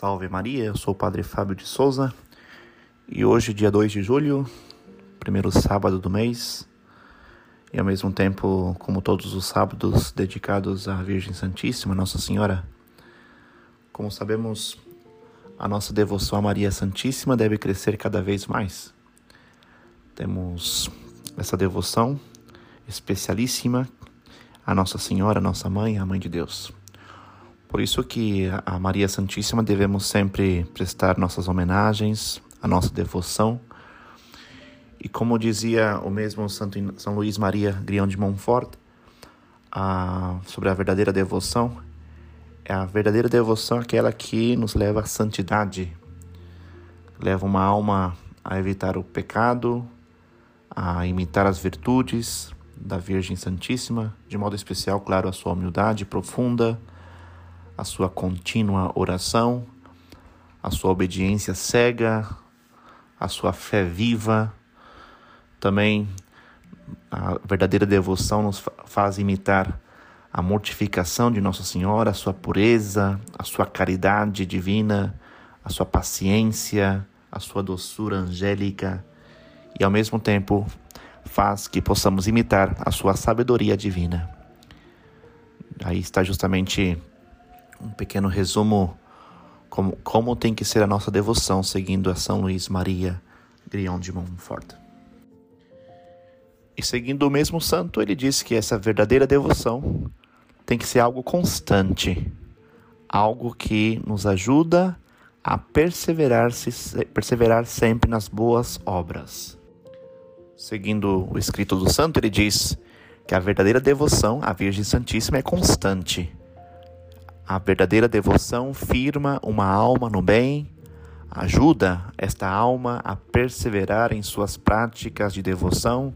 Salve Maria, eu sou o Padre Fábio de Souza e hoje, dia 2 de julho, primeiro sábado do mês, e ao mesmo tempo, como todos os sábados dedicados à Virgem Santíssima, Nossa Senhora, como sabemos, a nossa devoção a Maria Santíssima deve crescer cada vez mais. Temos essa devoção especialíssima a Nossa Senhora, nossa mãe, a mãe de Deus. Por isso que a Maria Santíssima devemos sempre prestar nossas homenagens, a nossa devoção. E como dizia o mesmo Santo São Luís Maria Grião de Montfort, a, sobre a verdadeira devoção, é a verdadeira devoção aquela que nos leva à santidade, leva uma alma a evitar o pecado, a imitar as virtudes da Virgem Santíssima, de modo especial, claro, a sua humildade profunda, a sua contínua oração, a sua obediência cega, a sua fé viva. Também a verdadeira devoção nos faz imitar a mortificação de Nossa Senhora, a sua pureza, a sua caridade divina, a sua paciência, a sua doçura angélica e ao mesmo tempo faz que possamos imitar a sua sabedoria divina. Aí está justamente um pequeno resumo como, como tem que ser a nossa devoção seguindo a São Luís Maria Grion de Montfort. E seguindo o mesmo santo, ele diz que essa verdadeira devoção tem que ser algo constante, algo que nos ajuda a perseverar, -se, perseverar sempre nas boas obras. Seguindo o escrito do santo, ele diz que a verdadeira devoção à Virgem Santíssima é constante a verdadeira devoção firma uma alma no bem, ajuda esta alma a perseverar em suas práticas de devoção,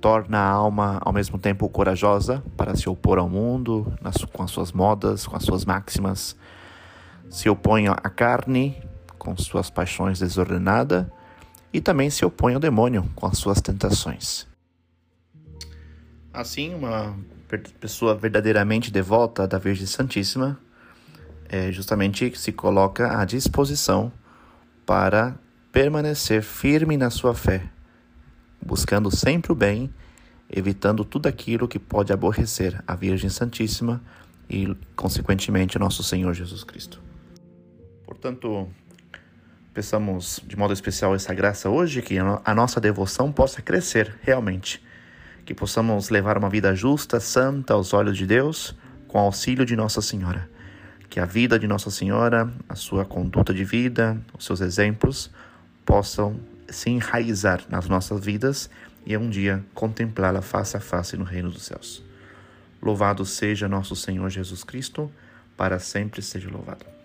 torna a alma ao mesmo tempo corajosa para se opor ao mundo, nas, com as suas modas, com as suas máximas, se opõe à carne com suas paixões desordenadas e também se opõe ao demônio com as suas tentações. Assim, uma pessoa verdadeiramente devota da Virgem Santíssima é justamente se coloca à disposição para permanecer firme na sua fé, buscando sempre o bem, evitando tudo aquilo que pode aborrecer a Virgem Santíssima e, consequentemente, nosso Senhor Jesus Cristo. Portanto, peçamos de modo especial essa graça hoje, que a nossa devoção possa crescer realmente que possamos levar uma vida justa, santa aos olhos de Deus, com auxílio de Nossa Senhora. Que a vida de Nossa Senhora, a sua conduta de vida, os seus exemplos possam se enraizar nas nossas vidas e um dia contemplá-la face a face no reino dos céus. Louvado seja nosso Senhor Jesus Cristo, para sempre seja louvado.